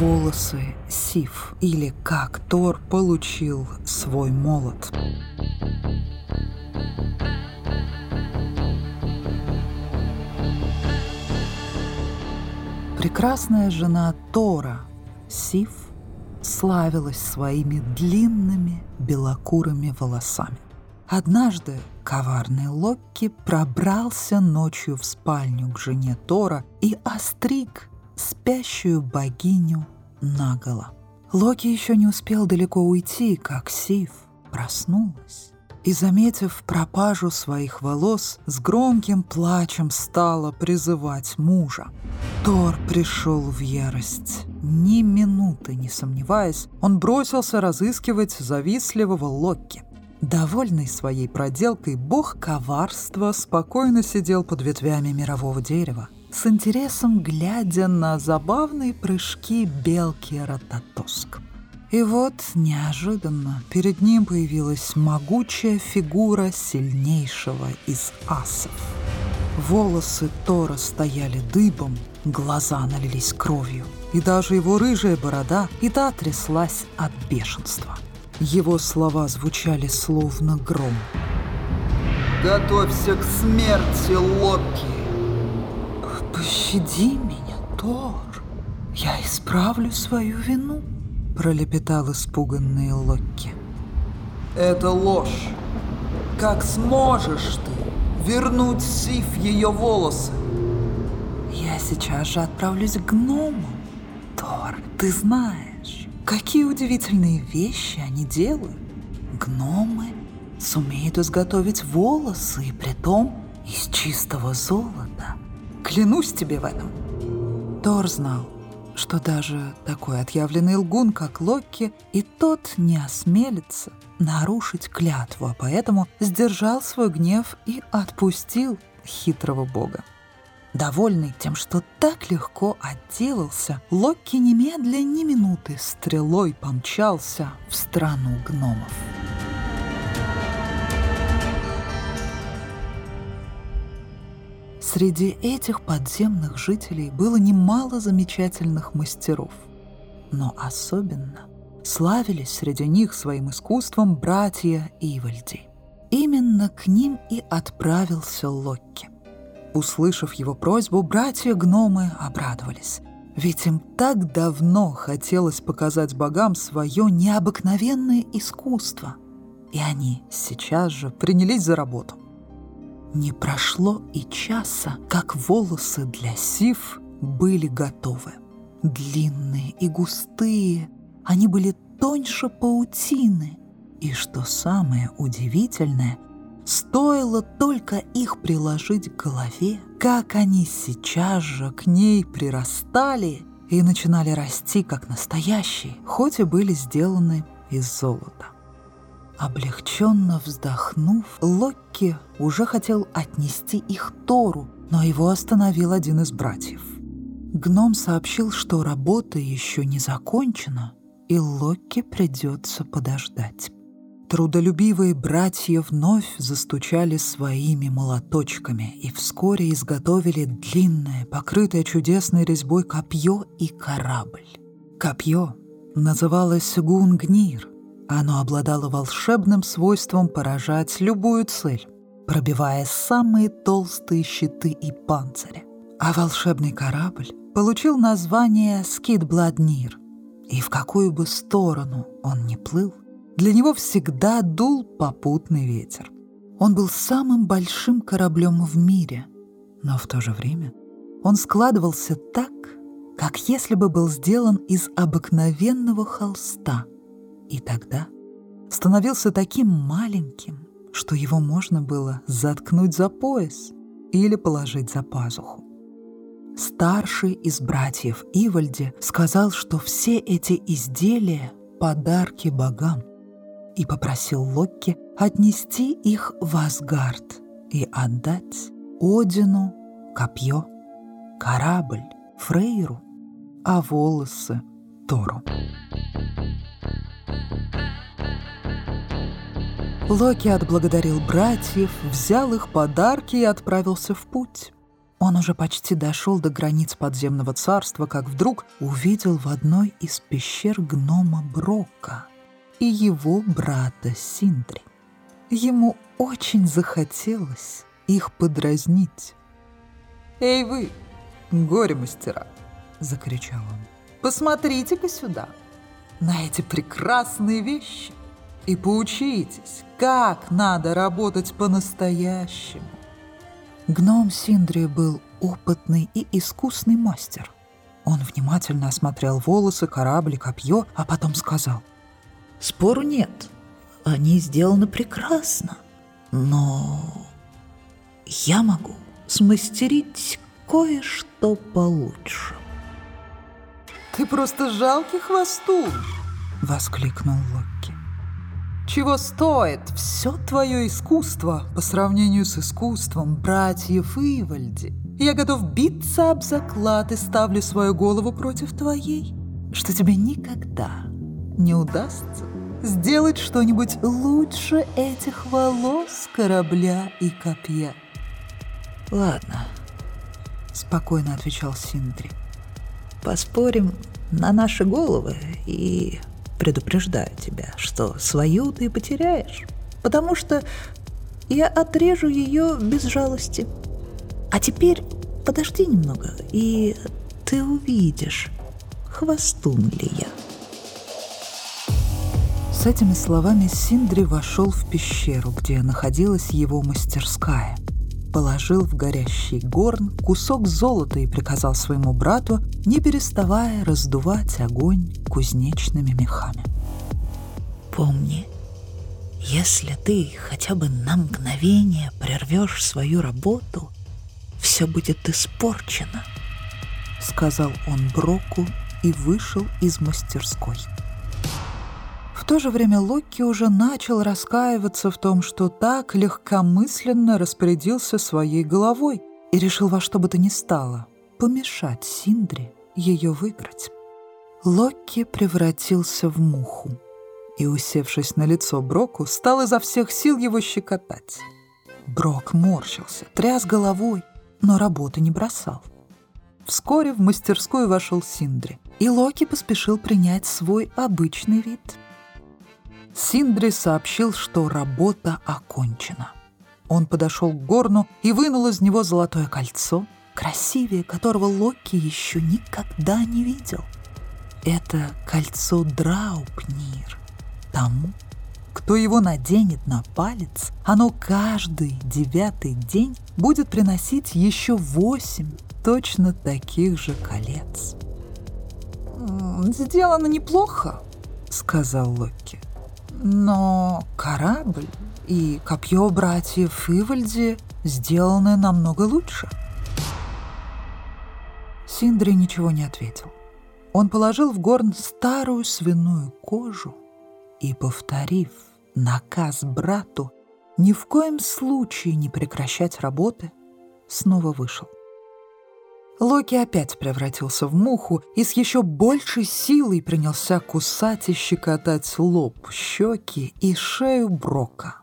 волосы Сиф, или как Тор получил свой молот. Прекрасная жена Тора, Сиф, славилась своими длинными белокурыми волосами. Однажды коварный Локки пробрался ночью в спальню к жене Тора и остриг спящую богиню наголо. Локи еще не успел далеко уйти, как Сив проснулась и, заметив пропажу своих волос, с громким плачем стала призывать мужа. Тор пришел в ярость. Ни минуты не сомневаясь, он бросился разыскивать завистливого Локи. Довольный своей проделкой, бог коварства спокойно сидел под ветвями мирового дерева, с интересом глядя на забавные прыжки белки Рататоск. И вот неожиданно перед ним появилась могучая фигура сильнейшего из асов. Волосы Тора стояли дыбом, глаза налились кровью, и даже его рыжая борода и та тряслась от бешенства. Его слова звучали словно гром. «Готовься к смерти, Локи!» «Пощади меня, Тор! Я исправлю свою вину!» пролепетал испуганный Локки. «Это ложь! Как сможешь ты вернуть Сиф ее волосы?» «Я сейчас же отправлюсь к гному. Тор, ты знаешь, какие удивительные вещи они делают. Гномы сумеют изготовить волосы, и притом из чистого золота. Клянусь тебе в этом!» Тор знал, что даже такой отъявленный лгун, как Локки, и тот не осмелится нарушить клятву, а поэтому сдержал свой гнев и отпустил хитрого бога. Довольный тем, что так легко отделался, Локки немедля ни минуты стрелой помчался в страну гномов. Среди этих подземных жителей было немало замечательных мастеров. Но особенно славились среди них своим искусством братья Ивальди. Именно к ним и отправился Локки. Услышав его просьбу, братья-гномы обрадовались. Ведь им так давно хотелось показать богам свое необыкновенное искусство. И они сейчас же принялись за работу. Не прошло и часа, как волосы для Сив были готовы. Длинные и густые, они были тоньше паутины. И что самое удивительное, стоило только их приложить к голове, как они сейчас же к ней прирастали и начинали расти как настоящие, хоть и были сделаны из золота. Облегченно вздохнув, Локки уже хотел отнести их Тору, но его остановил один из братьев. Гном сообщил, что работа еще не закончена, и Локки придется подождать. Трудолюбивые братья вновь застучали своими молоточками и вскоре изготовили длинное, покрытое чудесной резьбой копье и корабль. Копье называлось Гунгнир, оно обладало волшебным свойством поражать любую цель, пробивая самые толстые щиты и панцири. А волшебный корабль получил название Скидбладнир, и в какую бы сторону он ни плыл, для него всегда дул попутный ветер. Он был самым большим кораблем в мире, но в то же время он складывался так, как если бы был сделан из обыкновенного холста — и тогда становился таким маленьким, что его можно было заткнуть за пояс или положить за пазуху. Старший из братьев Ивальди сказал, что все эти изделия — подарки богам, и попросил Локки отнести их в Асгард и отдать Одину копье, корабль Фрейру, а волосы Тору. Локи отблагодарил братьев, взял их подарки и отправился в путь. Он уже почти дошел до границ подземного царства, как вдруг увидел в одной из пещер гнома Брока и его брата Синдри. Ему очень захотелось их подразнить. «Эй вы, горе-мастера!» — закричал он. «Посмотрите-ка сюда, на эти прекрасные вещи, и поучитесь, как надо работать по-настоящему. Гном Синдри был опытный и искусный мастер. Он внимательно осмотрел волосы, корабль, копье, а потом сказал. «Спору нет, они сделаны прекрасно, но я могу смастерить кое-что получше». «Ты просто жалкий хвостун!» — воскликнул Локи. Чего стоит все твое искусство по сравнению с искусством братьев Ивальди? Я готов биться об заклад и ставлю свою голову против твоей, что тебе никогда не удастся сделать что-нибудь лучше этих волос, корабля и копья. Ладно, спокойно отвечал Синдри. Поспорим на наши головы и Предупреждаю тебя, что свою ты потеряешь, потому что я отрежу ее без жалости. А теперь подожди немного, и ты увидишь, хвостун ли я. С этими словами Синдри вошел в пещеру, где находилась его мастерская – положил в горящий горн кусок золота и приказал своему брату, не переставая раздувать огонь кузнечными мехами. «Помни, если ты хотя бы на мгновение прервешь свою работу, все будет испорчено», — сказал он Броку и вышел из мастерской то же время Локи уже начал раскаиваться в том, что так легкомысленно распорядился своей головой и решил во что бы то ни стало помешать Синдре ее выиграть. Локи превратился в муху и, усевшись на лицо Броку, стал изо всех сил его щекотать. Брок морщился, тряс головой, но работы не бросал. Вскоре в мастерскую вошел Синдри, и Локи поспешил принять свой обычный вид — Синдри сообщил, что работа окончена. Он подошел к горну и вынул из него золотое кольцо, красивее которого Локи еще никогда не видел. Это кольцо Драупнир. Тому, кто его наденет на палец, оно каждый девятый день будет приносить еще восемь точно таких же колец. «Сделано неплохо», — сказал Локи. Но корабль и копье братьев Ивальди сделаны намного лучше. Синдри ничего не ответил. Он положил в горн старую свиную кожу и, повторив наказ брату ни в коем случае не прекращать работы, снова вышел. Локи опять превратился в муху и с еще большей силой принялся кусать и щекотать лоб, щеки и шею Брока.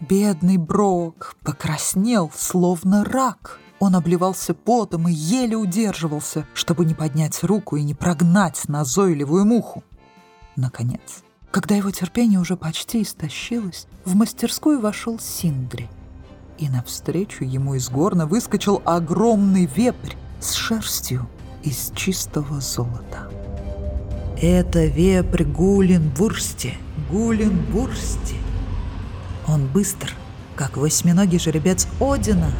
Бедный Брок покраснел, словно рак. Он обливался потом и еле удерживался, чтобы не поднять руку и не прогнать назойливую муху. Наконец, когда его терпение уже почти истощилось, в мастерскую вошел Синдри. И навстречу ему из горна выскочил огромный вепрь, с шерстью из чистого золота. Это вепрь Гулин-Бурсти, Гулин-Бурсти. Он быстр, как восьминогий жеребец Одина,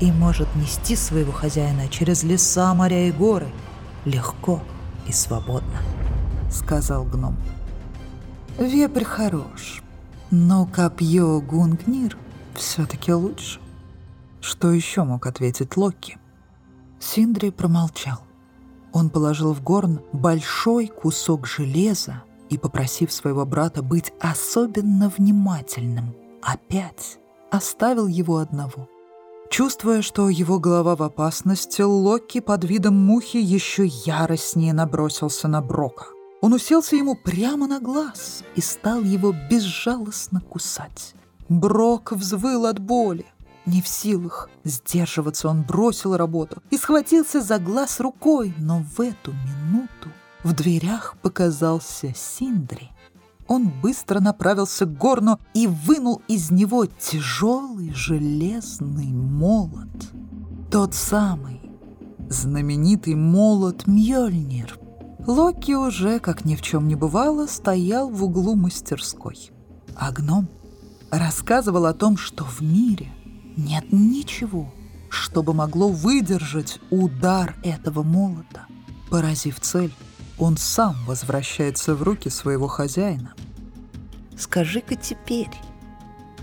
и может нести своего хозяина через леса, моря и горы легко и свободно, сказал гном. Вепрь хорош, но копье Гунгнир все-таки лучше. Что еще мог ответить Локи? — Синдри промолчал. Он положил в горн большой кусок железа и, попросив своего брата быть особенно внимательным, опять оставил его одного. Чувствуя, что его голова в опасности, Локи под видом мухи еще яростнее набросился на Брока. Он уселся ему прямо на глаз и стал его безжалостно кусать. Брок взвыл от боли. Не в силах сдерживаться, он бросил работу и схватился за глаз рукой, но в эту минуту в дверях показался Синдри. Он быстро направился к горну и вынул из него тяжелый железный молот. Тот самый, знаменитый молот Мьёльнир. Локи уже, как ни в чем не бывало, стоял в углу мастерской. А гном рассказывал о том, что в мире нет ничего, чтобы могло выдержать удар этого молота. Поразив цель, он сам возвращается в руки своего хозяина. Скажи-ка теперь,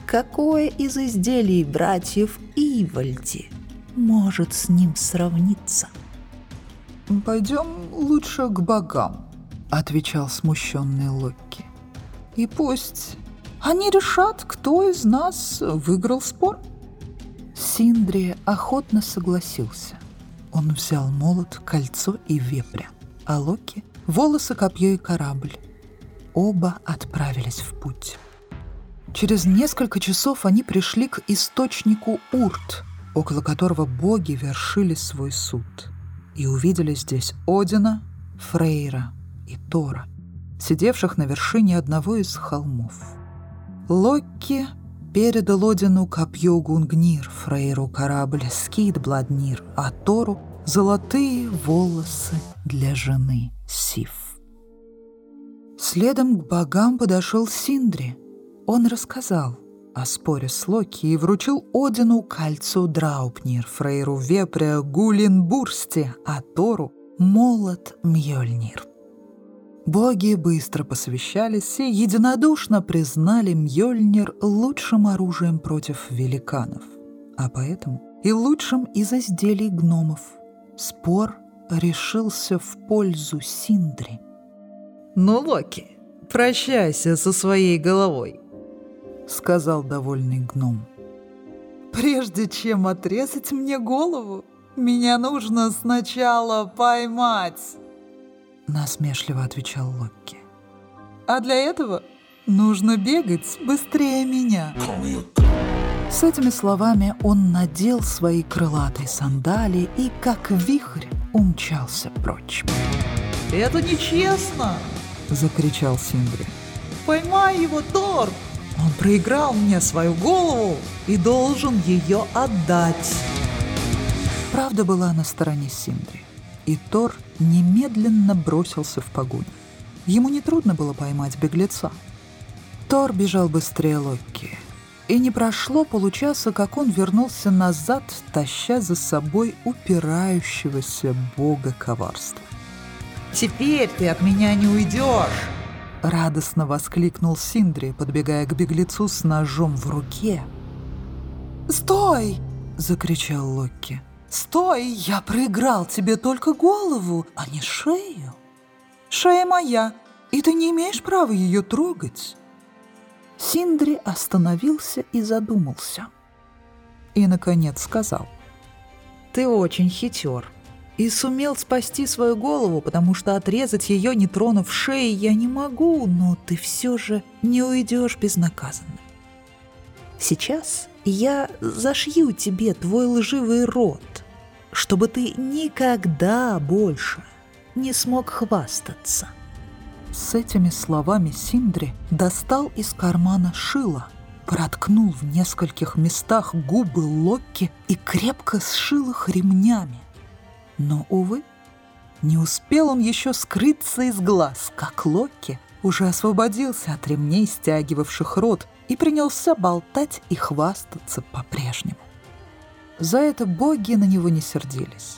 какое из изделий братьев Ивальди может с ним сравниться? «Пойдем лучше к богам», — отвечал смущенный Локки. «И пусть они решат, кто из нас выиграл спор». Синдри охотно согласился. Он взял молот, кольцо и вепря, а Локи — волосы, копье и корабль. Оба отправились в путь. Через несколько часов они пришли к источнику Урт, около которого боги вершили свой суд, и увидели здесь Одина, Фрейра и Тора, сидевших на вершине одного из холмов. Локки передал Одину копье Гунгнир, Фрейру корабль Скид Бладнир, а Тору — золотые волосы для жены Сиф. Следом к богам подошел Синдри. Он рассказал о споре с Локи и вручил Одину кольцо Драупнир, Фрейру Вепря Гулинбурсти, а Тору — молот Мьёльнир. Боги быстро посвящались и единодушно признали Мьёльнир лучшим оружием против великанов, а поэтому и лучшим из изделий гномов. Спор решился в пользу Синдри. «Ну, Локи, прощайся со своей головой», — сказал довольный гном. «Прежде чем отрезать мне голову, меня нужно сначала поймать». Насмешливо отвечал Локки. А для этого нужно бегать быстрее меня. С этими словами он надел свои крылатые сандали и, как вихрь, умчался прочь. «Это нечестно!» — закричал Синдри. «Поймай его, Тор! Он проиграл мне свою голову и должен ее отдать!» Правда была на стороне Синдри и Тор немедленно бросился в погоню. Ему нетрудно было поймать беглеца. Тор бежал быстрее Локи, и не прошло получаса, как он вернулся назад, таща за собой упирающегося бога коварства. «Теперь ты от меня не уйдешь!» Радостно воскликнул Синдри, подбегая к беглецу с ножом в руке. «Стой!» — закричал Локи. «Стой! Я проиграл тебе только голову, а не шею. Шея моя, и ты не имеешь права ее трогать». Синдри остановился и задумался. И, наконец, сказал. «Ты очень хитер и сумел спасти свою голову, потому что отрезать ее, не тронув шеи, я не могу, но ты все же не уйдешь безнаказанно. Сейчас я зашью тебе твой лживый рот, чтобы ты никогда больше не смог хвастаться. С этими словами Синдри достал из кармана шило, проткнул в нескольких местах губы Локки и крепко сшил их ремнями. Но, увы, не успел он еще скрыться из глаз, как Локки уже освободился от ремней, стягивавших рот, и принялся болтать и хвастаться по-прежнему. За это боги на него не сердились.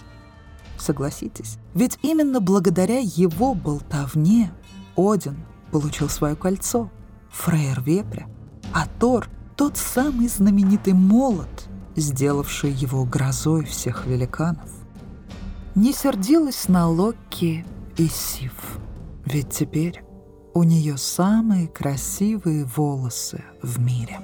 Согласитесь, ведь именно благодаря его болтовне Один получил свое кольцо, Фрейр Вепря, а Тор — тот самый знаменитый молот, сделавший его грозой всех великанов. Не сердилась на Локки и Сив, ведь теперь у нее самые красивые волосы в мире.